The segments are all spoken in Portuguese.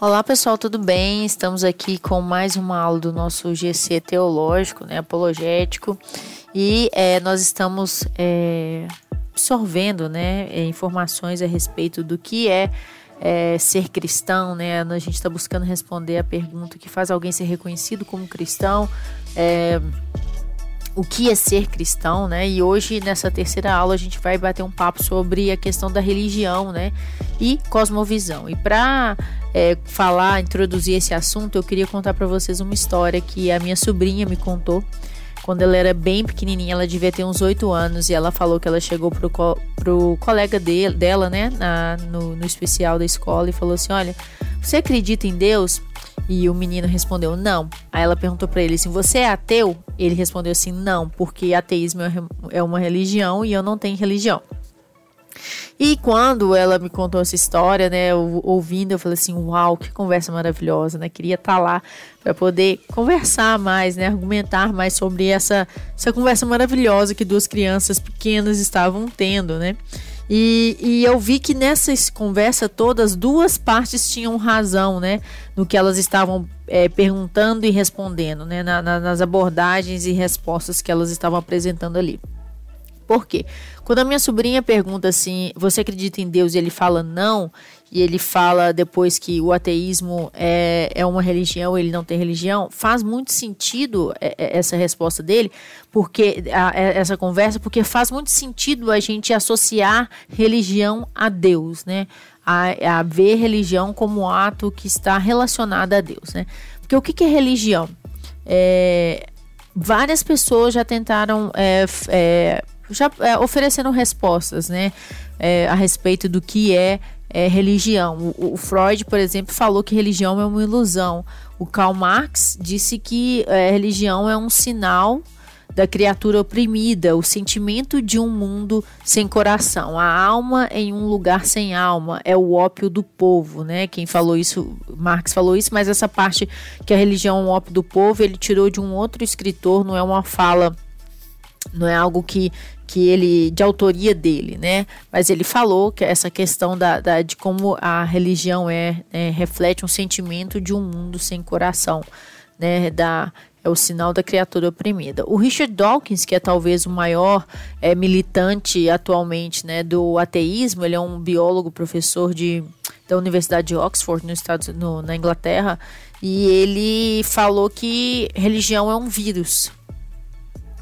Olá pessoal, tudo bem? Estamos aqui com mais uma aula do nosso GC teológico, né, apologético, e é, nós estamos é, absorvendo, né, é, informações a respeito do que é, é ser cristão, né? A gente está buscando responder a pergunta que faz alguém ser reconhecido como cristão. É, o que é ser cristão, né? E hoje nessa terceira aula a gente vai bater um papo sobre a questão da religião, né? E cosmovisão. E para é, falar, introduzir esse assunto, eu queria contar para vocês uma história que a minha sobrinha me contou. Quando ela era bem pequenininha, ela devia ter uns 8 anos, e ela falou que ela chegou pro, co pro colega de dela, né, na, no, no especial da escola, e falou assim: Olha, você acredita em Deus? E o menino respondeu não. Aí ela perguntou para ele assim: Você é ateu? Ele respondeu assim: Não, porque ateísmo é, é uma religião e eu não tenho religião. E quando ela me contou essa história, né, ouvindo, eu falei assim, uau, que conversa maravilhosa, né? Queria estar tá lá para poder conversar mais, né, argumentar mais sobre essa essa conversa maravilhosa que duas crianças pequenas estavam tendo, né? E, e, eu vi que nessa conversa toda as duas partes tinham razão, né? No que elas estavam é, perguntando e respondendo, né? Na, na, nas abordagens e respostas que elas estavam apresentando ali. Por quê? Quando a minha sobrinha pergunta assim, você acredita em Deus? E ele fala não, e ele fala depois que o ateísmo é, é uma religião, ele não tem religião, faz muito sentido é, é, essa resposta dele, porque a, é, essa conversa, porque faz muito sentido a gente associar religião a Deus, né? A, a ver religião como ato que está relacionado a Deus, né? Porque o que, que é religião? É, várias pessoas já tentaram é, é, já é, ofereceram respostas, né, é, a respeito do que é, é religião. O, o, Freud, por exemplo, falou que religião é uma ilusão. O Karl Marx disse que é, religião é um sinal da criatura oprimida, o sentimento de um mundo sem coração, a alma em um lugar sem alma, é o ópio do povo, né? Quem falou isso, Marx falou isso, mas essa parte que a religião é um ópio do povo, ele tirou de um outro escritor, não é uma fala não é algo que, que ele de autoria dele, né? Mas ele falou que essa questão da, da de como a religião é, é, reflete um sentimento de um mundo sem coração, né? Da é o sinal da criatura oprimida. O Richard Dawkins, que é talvez o maior é, militante atualmente, né, do ateísmo, ele é um biólogo, professor de da Universidade de Oxford, no Estados, no, na Inglaterra, e ele falou que religião é um vírus,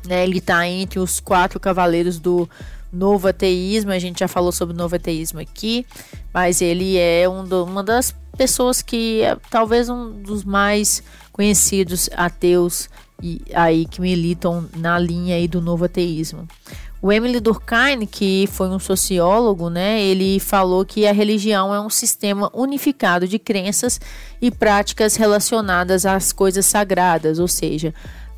né? Ele está entre os quatro cavaleiros do novo ateísmo. A gente já falou sobre o novo ateísmo aqui, mas ele é um do, uma das pessoas que é talvez um dos mais conhecidos ateus e aí que militam na linha aí do novo ateísmo. O Emily Durkheim, que foi um sociólogo, né, ele falou que a religião é um sistema unificado de crenças e práticas relacionadas às coisas sagradas, ou seja,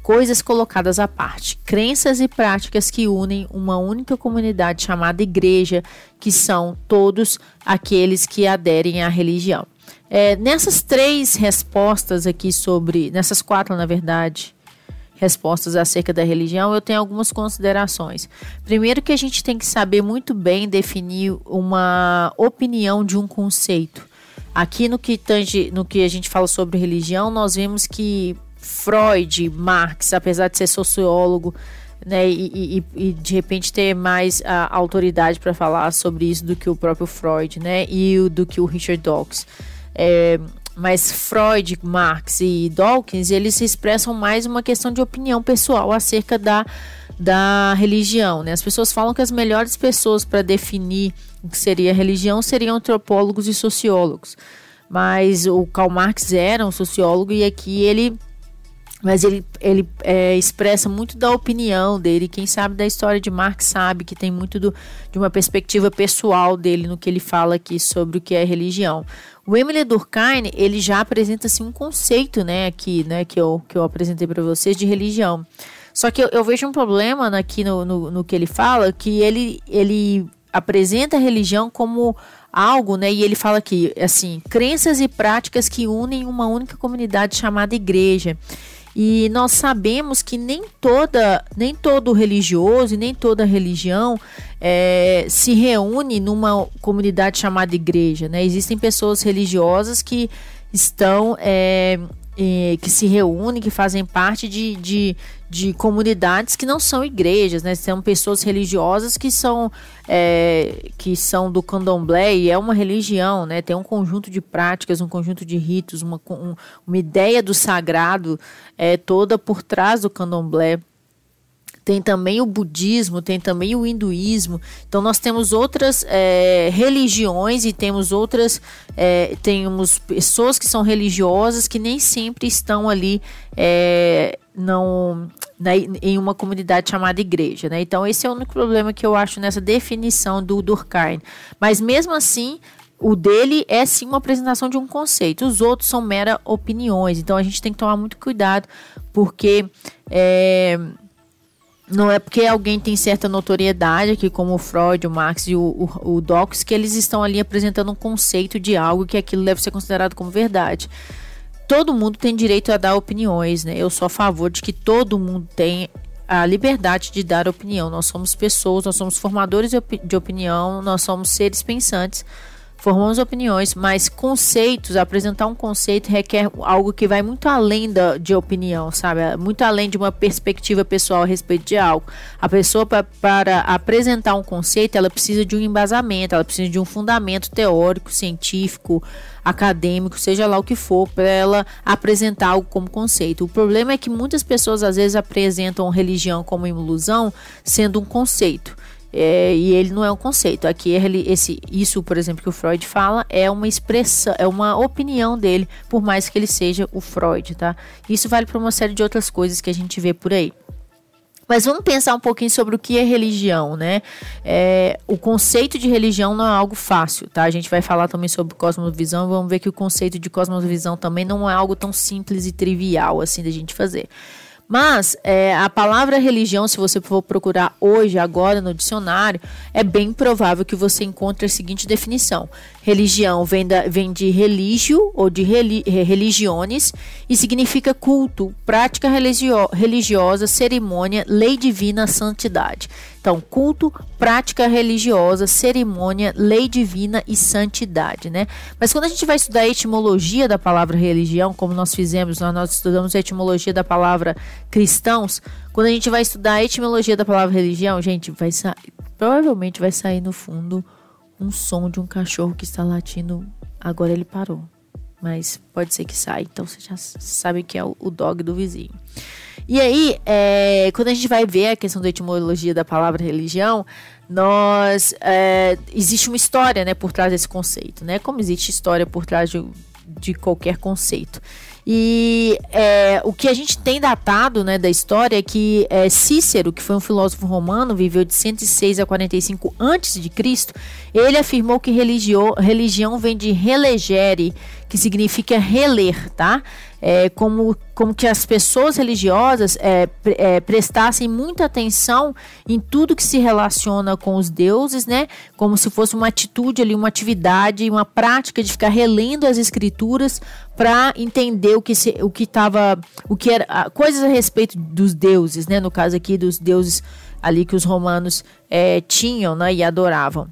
coisas colocadas à parte, crenças e práticas que unem uma única comunidade chamada igreja, que são todos aqueles que aderem à religião. É, nessas três respostas aqui sobre, nessas quatro, na verdade, respostas acerca da religião, eu tenho algumas considerações. Primeiro que a gente tem que saber muito bem definir uma opinião de um conceito. Aqui no que tange, no que a gente fala sobre religião, nós vemos que Freud, Marx, apesar de ser sociólogo, né, e, e, e de repente ter mais a autoridade para falar sobre isso do que o próprio Freud, né, e do que o Richard Dawkins. É, mas Freud, Marx e Dawkins, eles expressam mais uma questão de opinião pessoal acerca da, da religião. Né? As pessoas falam que as melhores pessoas para definir o que seria religião seriam antropólogos e sociólogos. Mas o Karl Marx era um sociólogo e aqui ele mas ele, ele é, expressa muito da opinião dele. Quem sabe da história de Marx sabe que tem muito do, de uma perspectiva pessoal dele no que ele fala aqui sobre o que é religião. O Emile Durkheim ele já apresenta assim, um conceito, né, aqui, né, que eu, que eu apresentei para vocês de religião. Só que eu, eu vejo um problema aqui no, no, no, que ele fala, que ele, ele apresenta a religião como algo, né? E ele fala aqui, assim, crenças e práticas que unem uma única comunidade chamada igreja. E nós sabemos que nem toda, nem todo religioso e nem toda religião é, se reúne numa comunidade chamada igreja, né? Existem pessoas religiosas que estão é, que se reúnem, que fazem parte de, de, de, comunidades que não são igrejas, né? São pessoas religiosas que são, é, que são do candomblé e é uma religião, né? Tem um conjunto de práticas, um conjunto de ritos, uma, um, uma ideia do sagrado é, toda por trás do candomblé tem também o budismo, tem também o hinduísmo. Então nós temos outras é, religiões e temos outras, é, temos pessoas que são religiosas que nem sempre estão ali é, não, na, em uma comunidade chamada igreja. Né? Então esse é o único problema que eu acho nessa definição do Durkheim. Mas mesmo assim, o dele é sim uma apresentação de um conceito. Os outros são mera opiniões. Então a gente tem que tomar muito cuidado porque é, não é porque alguém tem certa notoriedade aqui, como o Freud, o Marx e o, o, o Dawkins, que eles estão ali apresentando um conceito de algo que aquilo deve ser considerado como verdade. Todo mundo tem direito a dar opiniões, né? Eu sou a favor de que todo mundo tem a liberdade de dar opinião. Nós somos pessoas, nós somos formadores de opinião, nós somos seres pensantes formamos opiniões, mas conceitos, apresentar um conceito requer algo que vai muito além da, de opinião, sabe? Muito além de uma perspectiva pessoal a respeito de algo. A pessoa, pra, para apresentar um conceito, ela precisa de um embasamento, ela precisa de um fundamento teórico, científico, acadêmico, seja lá o que for, para ela apresentar algo como conceito. O problema é que muitas pessoas às vezes apresentam religião como ilusão, sendo um conceito. É, e ele não é um conceito. Aqui ele, esse, isso, por exemplo, que o Freud fala é uma expressão, é uma opinião dele, por mais que ele seja o Freud, tá? Isso vale para uma série de outras coisas que a gente vê por aí. Mas vamos pensar um pouquinho sobre o que é religião, né? É, o conceito de religião não é algo fácil, tá? A gente vai falar também sobre cosmovisão. Vamos ver que o conceito de cosmovisão também não é algo tão simples e trivial assim da gente fazer. Mas é, a palavra religião, se você for procurar hoje, agora no dicionário, é bem provável que você encontre a seguinte definição: religião vem, da, vem de religio ou de reli, religiones e significa culto, prática religio, religiosa, cerimônia, lei divina, santidade. Então, culto, prática religiosa, cerimônia, lei divina e santidade, né? Mas quando a gente vai estudar a etimologia da palavra religião, como nós fizemos, nós, nós estudamos a etimologia da palavra cristãos, quando a gente vai estudar a etimologia da palavra religião, gente, vai provavelmente vai sair no fundo um som de um cachorro que está latindo. Agora ele parou, mas pode ser que saia. Então você já sabe que é o, dog do vizinho. E aí, é, quando a gente vai ver a questão da etimologia da palavra religião, nós é, existe uma história, né, por trás desse conceito, né? Como existe história por trás de, de qualquer conceito. E é, o que a gente tem datado né, da história é que é, Cícero, que foi um filósofo romano, viveu de 106 a 45 a.C., ele afirmou que religio, religião vem de relegere, que significa reler, tá? é, como, como que as pessoas religiosas é, é, prestassem muita atenção em tudo que se relaciona com os deuses, né? Como se fosse uma atitude ali, uma atividade, uma prática de ficar relendo as escrituras para entender o que se, o que estava, o que era coisas a respeito dos deuses, né? No caso aqui dos deuses ali que os romanos é, tinham, né? E adoravam.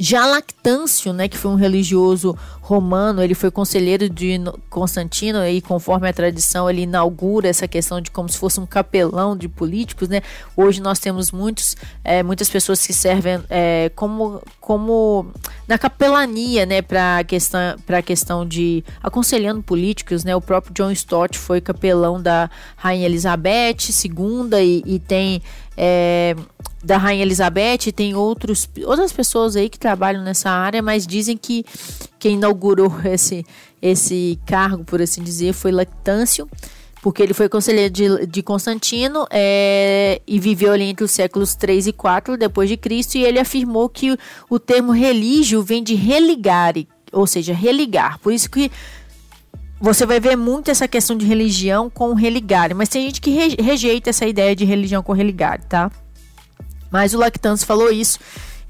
Já Lactâncio, né, que foi um religioso romano, ele foi conselheiro de Constantino e conforme a tradição ele inaugura essa questão de como se fosse um capelão de políticos, né? Hoje nós temos muitos, é, muitas pessoas que servem é, como, como na capelania, né, para questão para questão de aconselhando políticos, né? O próprio John Stott foi capelão da rainha Elizabeth II e, e tem é, da Rainha Elizabeth, tem outros, outras pessoas aí que trabalham nessa área, mas dizem que quem inaugurou esse, esse cargo, por assim dizer, foi Lactâncio, porque ele foi conselheiro de, de Constantino é, e viveu ali entre os séculos 3 e 4 depois de Cristo, e ele afirmou que o, termo religio vem de religare, ou seja, religar. Por isso que você vai ver muito essa questão de religião com religare, mas tem gente que rejeita essa ideia de religião com religare, tá? Mas o Lactans falou isso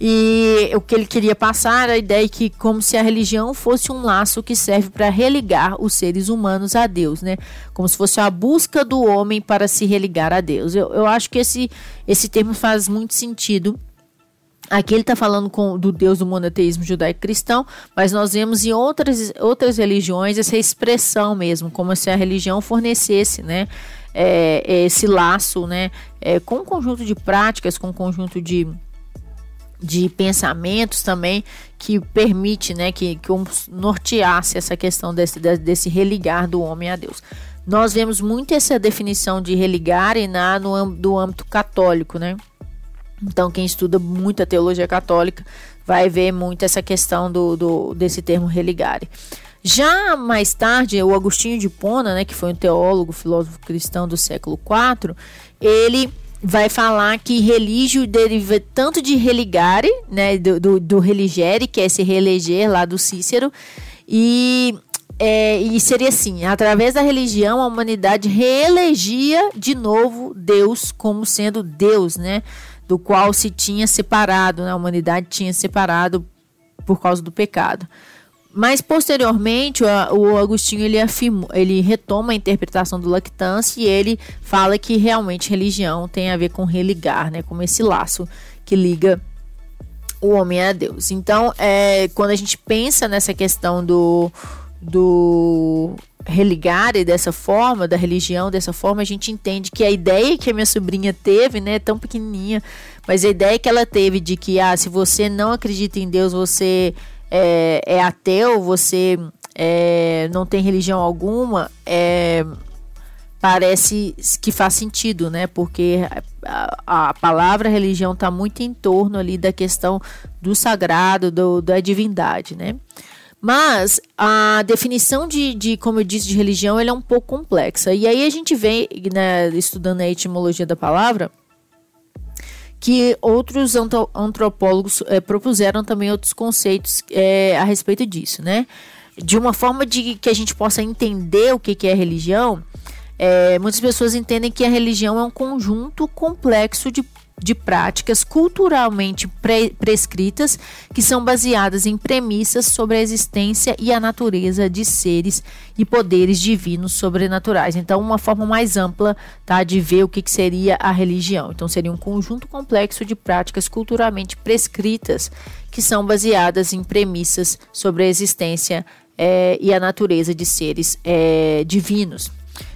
e o que ele queria passar era a ideia que como se a religião fosse um laço que serve para religar os seres humanos a Deus, né? Como se fosse a busca do homem para se religar a Deus. Eu, eu acho que esse, esse termo faz muito sentido Aqui ele está falando com, do Deus do monoteísmo judaico-cristão, mas nós vemos em outras, outras religiões essa expressão mesmo, como se a religião fornecesse né, é, esse laço né, é, com um conjunto de práticas, com um conjunto de, de pensamentos também que permite né, que, que norteasse essa questão desse, desse religar do homem a Deus. Nós vemos muito essa definição de religar na, no do âmbito católico, né? Então, quem estuda muito a teologia católica vai ver muito essa questão do, do desse termo religare. Já mais tarde, o Agostinho de Pona, né, que foi um teólogo, filósofo cristão do século IV, ele vai falar que religio deriva tanto de religare, né, do, do, do religere, que é esse releger lá do Cícero, e, é, e seria assim, através da religião a humanidade reelegia de novo Deus como sendo Deus, né, do qual se tinha separado, né? a humanidade tinha separado por causa do pecado. Mas posteriormente o Agostinho ele, afirma, ele retoma a interpretação do lactância e ele fala que realmente religião tem a ver com religar, né, como esse laço que liga o homem a Deus. Então, é, quando a gente pensa nessa questão do, do religare dessa forma, da religião dessa forma, a gente entende que a ideia que a minha sobrinha teve, né, tão pequenininha, mas a ideia que ela teve de que, ah, se você não acredita em Deus, você é, é ateu, você é, não tem religião alguma, é, parece que faz sentido, né? Porque a, a palavra religião está muito em torno ali da questão do sagrado, do, da divindade, né? Mas a definição de, de, como eu disse, de religião é um pouco complexa. E aí a gente vem, né, estudando a etimologia da palavra, que outros antropólogos é, propuseram também outros conceitos é, a respeito disso, né? De uma forma de que a gente possa entender o que, que é religião, é, muitas pessoas entendem que a religião é um conjunto complexo de de práticas culturalmente pre prescritas que são baseadas em premissas sobre a existência e a natureza de seres e poderes divinos sobrenaturais. Então, uma forma mais ampla tá, de ver o que, que seria a religião. Então, seria um conjunto complexo de práticas culturalmente prescritas que são baseadas em premissas sobre a existência é, e a natureza de seres é, divinos.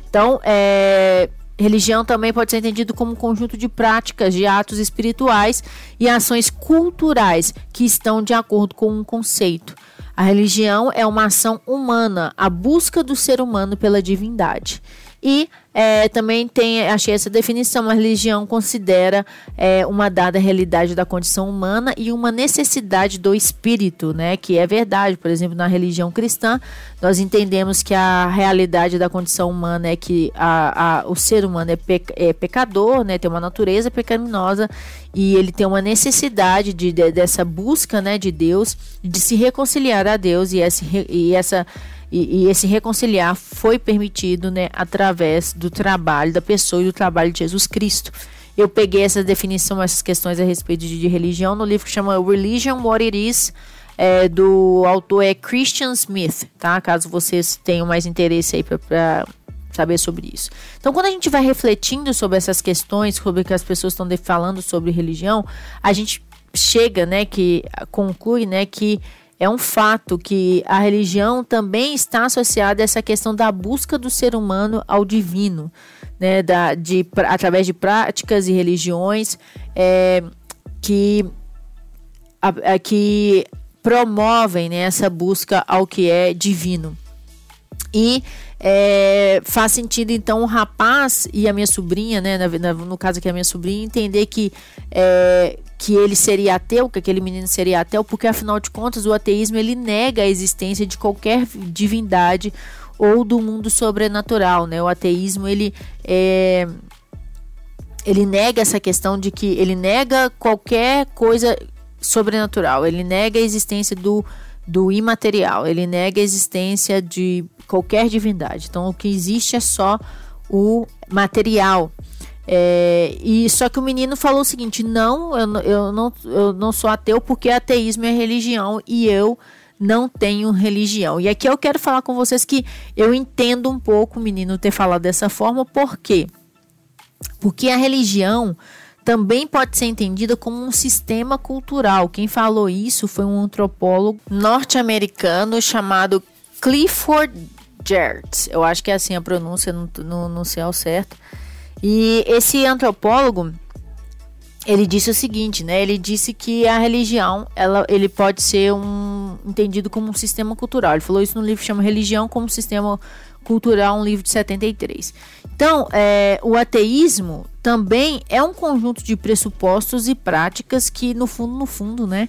Então, é, Religião também pode ser entendido como um conjunto de práticas, de atos espirituais e ações culturais que estão de acordo com um conceito. A religião é uma ação humana, a busca do ser humano pela divindade. E é, também tem, achei essa definição, a religião considera é, uma dada realidade da condição humana e uma necessidade do espírito, né? Que é verdade. Por exemplo, na religião cristã, nós entendemos que a realidade da condição humana é que a, a, o ser humano é, é, pecador, né? Tem uma natureza pecaminosa e ele tem uma necessidade de, de, dessa busca, né? De Deus, de se reconciliar a Deus e essa, e essa e, e, esse reconciliar foi permitido né, através do trabalho da pessoa e do trabalho de Jesus Cristo. Eu peguei essa definição, essas questões a respeito de, de religião no livro que chama Religion What It Is, é, do autor é Christian Smith, tá? Caso vocês tenham mais interesse aí para saber sobre isso. Então, quando a gente vai refletindo sobre essas questões, sobre o que as pessoas estão falando sobre religião, a gente chega, né, que conclui, né, que é um fato que a religião também está associada a essa questão da busca do ser humano ao divino, né, da, de, através de práticas e religiões é, que, a, a, que promovem né, essa busca ao que é divino. E é, faz sentido, então, o rapaz e a minha sobrinha, né, no caso aqui a minha sobrinha, entender que é, que ele seria ateu, que aquele menino seria ateu, porque afinal de contas o ateísmo ele nega a existência de qualquer divindade ou do mundo sobrenatural, né? O ateísmo ele é, ele nega essa questão de que ele nega qualquer coisa sobrenatural, ele nega a existência do, do imaterial, ele nega a existência de qualquer divindade. Então o que existe é só o material. É, e só que o menino falou o seguinte: não eu, eu, não, eu não sou ateu porque ateísmo é religião e eu não tenho religião. E aqui eu quero falar com vocês que eu entendo um pouco o menino ter falado dessa forma, por quê? Porque a religião também pode ser entendida como um sistema cultural. Quem falou isso foi um antropólogo norte-americano chamado Clifford Geertz. Eu acho que é assim a pronúncia, não, não, não sei ao certo. E esse antropólogo, ele disse o seguinte, né? Ele disse que a religião, ela, ele pode ser um entendido como um sistema cultural. Ele falou isso no livro chama Religião como Sistema Cultural, um livro de 73. Então, é, o ateísmo também é um conjunto de pressupostos e práticas que, no fundo, no fundo, né,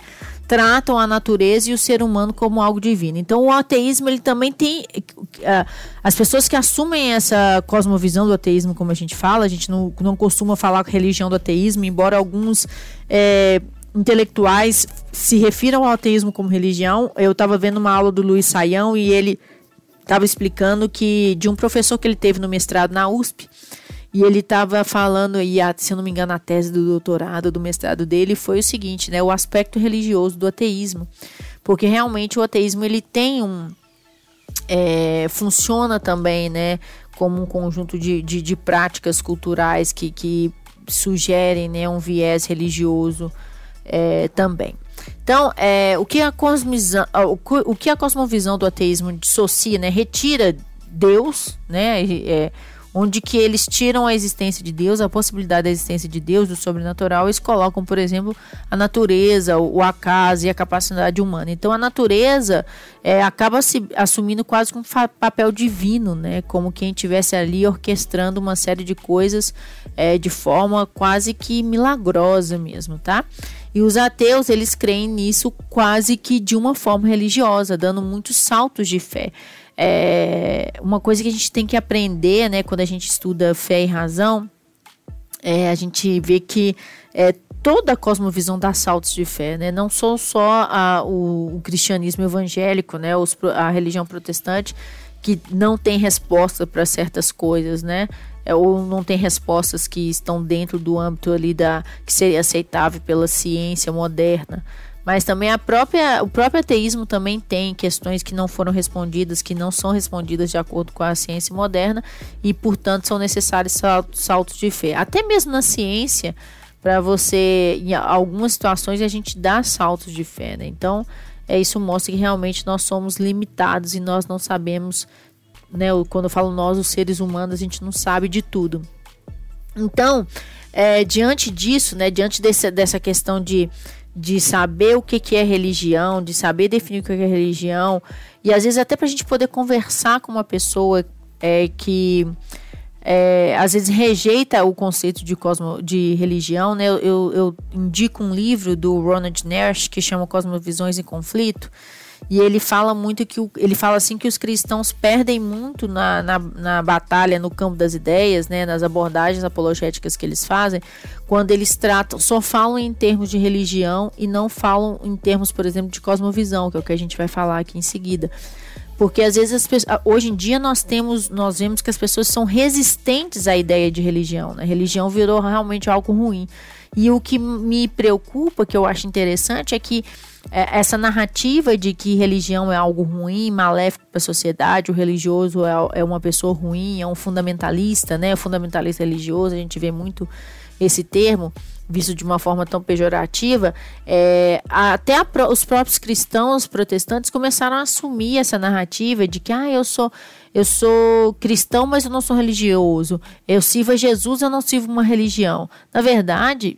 tratam a natureza e o ser humano como algo divino. Então, o ateísmo ele também tem uh, as pessoas que assumem essa cosmovisão do ateísmo, como a gente fala, a gente não, não costuma falar com religião do ateísmo, embora alguns é, intelectuais se refiram ao ateísmo como religião. Eu estava vendo uma aula do Luiz Saião e ele estava explicando que de um professor que ele teve no mestrado na USP, e ele estava falando, e se eu não me engano, a tese do doutorado, do mestrado dele, foi o seguinte, né? O aspecto religioso do ateísmo. Porque realmente o ateísmo ele tem um. É, funciona também, né? Como um conjunto de, de, de práticas culturais que, que sugerem né, um viés religioso é, também. Então, é, o, que a cosmovisão, o, que a cosmovisão do ateísmo dissocia, né, retira Deus, né, é, onde que eles tiram a existência de Deus, a possibilidade da existência de Deus, do sobrenatural, eles colocam, por exemplo, a natureza, o, acaso e a capacidade humana. Então, a natureza é, acaba se assumindo quase um papel divino, né, como quem estivesse ali orquestrando uma série de coisas é, de forma quase que milagrosa mesmo, tá? E os ateus, eles creem nisso quase que de uma forma religiosa, dando muitos saltos de fé. É uma coisa que a gente tem que aprender, né, quando a gente estuda fé e razão, é, a gente vê que é, toda a cosmovisão dá saltos de fé, né? Não só só a, o, o, cristianismo evangélico, né? Os, a religião protestante que não tem resposta para certas coisas, né? é, ou não tem respostas que estão dentro do âmbito ali da que seria aceitável pela ciência moderna. Mas também a própria, o próprio ateísmo também tem questões que não foram respondidas, que não são respondidas de acordo com a ciência moderna e, portanto, são necessários saltos de fé. Até mesmo na ciência, para você, em algumas situações, a gente dá saltos de fé. Né? Então, é, isso mostra que realmente nós somos limitados e nós não sabemos né? Quando eu falo nós, os seres humanos, a gente não sabe de tudo. Então, é, diante disso, né, diante desse, dessa questão de, de saber o que, que é religião, de saber definir o que é religião, e às vezes até para a gente poder conversar com uma pessoa é, que é, às vezes rejeita o conceito de, cosmo, de religião, né? Eu, eu, eu indico um livro do Ronald Nash que chama Cosmovisões em Conflito, e ele fala muito que o, ele fala assim que os cristãos perdem muito na, na, na, batalha no campo das ideias, né, nas abordagens apologéticas que eles fazem, quando eles tratam, só falam em termos de religião e não falam em termos, por exemplo, de cosmovisão, que é o que a gente vai falar aqui em seguida. Porque às vezes pessoas, hoje em dia nós temos, nós vemos que as pessoas são resistentes à ideia de religião. Né? Religião virou realmente algo ruim. E o que me preocupa, que eu acho interessante, é que é, essa narrativa de que religião é algo ruim, maléfico para a sociedade, o religioso é, é, uma pessoa ruim, é um fundamentalista, né? Fundamentalista religioso, a gente vê muito esse termo visto de uma forma tão pejorativa, é, até a, os próprios cristãos protestantes começaram a assumir essa narrativa de que ah, eu sou eu sou cristão, mas eu não sou religioso. Eu sirvo a Jesus, eu não sirvo uma religião. Na verdade,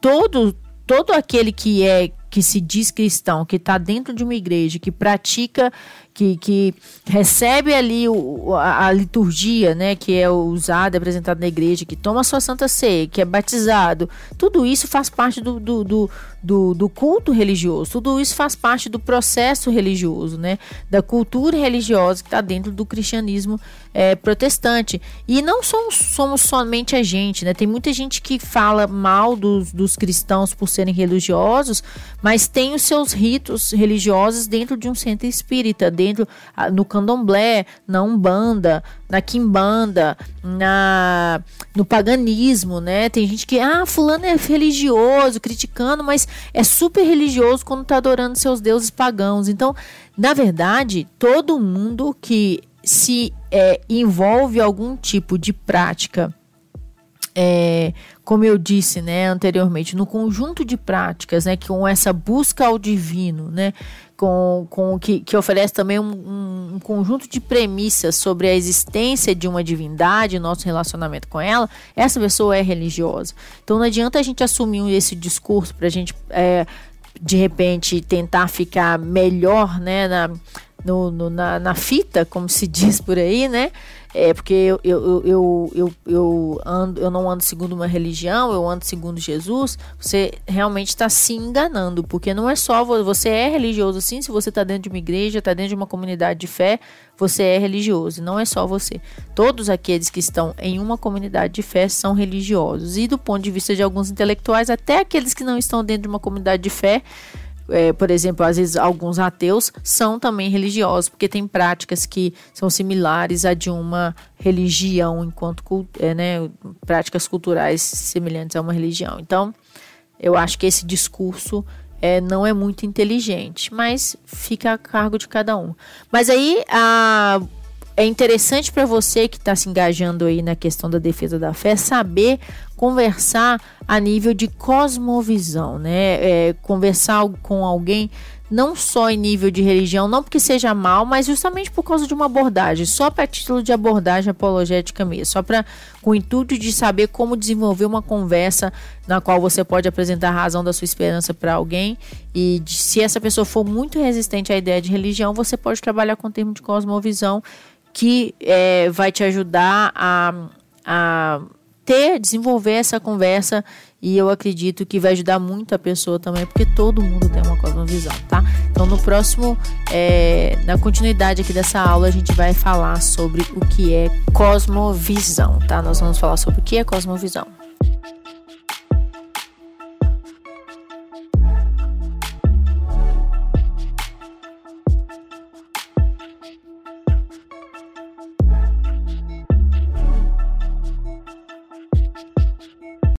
todo todo aquele que é que se diz cristão, que está dentro de uma igreja, que pratica, que, que recebe ali o, a, a, liturgia, né, que é usada, apresentada na igreja, que toma sua santa ceia, que é batizado, tudo isso faz parte do, do, do, do, do culto religioso, tudo isso faz parte do processo religioso, né, da cultura religiosa que está dentro do cristianismo é, protestante. E não somos, somos somente a gente, né, tem muita gente que fala mal dos, dos cristãos por serem religiosos, mas tem os seus ritos religiosos dentro de um centro espírita, dentro no candomblé, na umbanda, na quimbanda, na no paganismo, né? Tem gente que ah, fulano é religioso, criticando, mas é super religioso quando está adorando seus deuses pagãos. Então, na verdade, todo mundo que se é, envolve algum tipo de prática é, como eu disse né, anteriormente, no conjunto de práticas, né, com essa busca ao divino, né, com, com que, que oferece também um, um, conjunto de premissas sobre a existência de uma divindade, nosso relacionamento com ela, essa pessoa é religiosa. Então não adianta a gente assumir esse discurso para a gente, é, de repente, tentar ficar melhor né, na, no, no, na, na fita, como se diz por aí, né? É porque eu, eu, eu, eu, eu, ando, eu não ando segundo uma religião, eu ando segundo Jesus, você realmente está se enganando, porque não é só você é religioso sim, se você está dentro de uma igreja, está dentro de uma comunidade de fé, você é religioso, não é só você. Todos aqueles que estão em uma comunidade de fé são religiosos. E do ponto de vista de alguns intelectuais, até aqueles que não estão dentro de uma comunidade de fé, é, por exemplo, às vezes alguns ateus são também religiosos, porque tem práticas que são similares a de uma religião, enquanto é, né, práticas culturais semelhantes a uma religião. Então, eu acho que esse discurso é, não é muito inteligente, mas fica a cargo de cada um. Mas aí a, é interessante para você que está se engajando aí na questão da defesa da fé saber conversar a nível de cosmovisão, né? É, conversar com alguém não só em nível de religião, não porque seja mal, mas justamente por causa de uma abordagem, só para título de abordagem apologética mesmo, só para com o intuito de saber como desenvolver uma conversa na qual você pode apresentar a razão da sua esperança para alguém e de, se essa pessoa for muito resistente à ideia de religião, você pode trabalhar com o termo de cosmovisão que é, vai te ajudar a, a ter, desenvolver essa conversa e eu acredito que vai ajudar muito a pessoa também, porque todo mundo tem uma cosmovisão, tá? Então no próximo, é, na continuidade aqui dessa aula, a gente vai falar sobre o que é cosmovisão, tá? Nós vamos falar sobre o que é cosmovisão.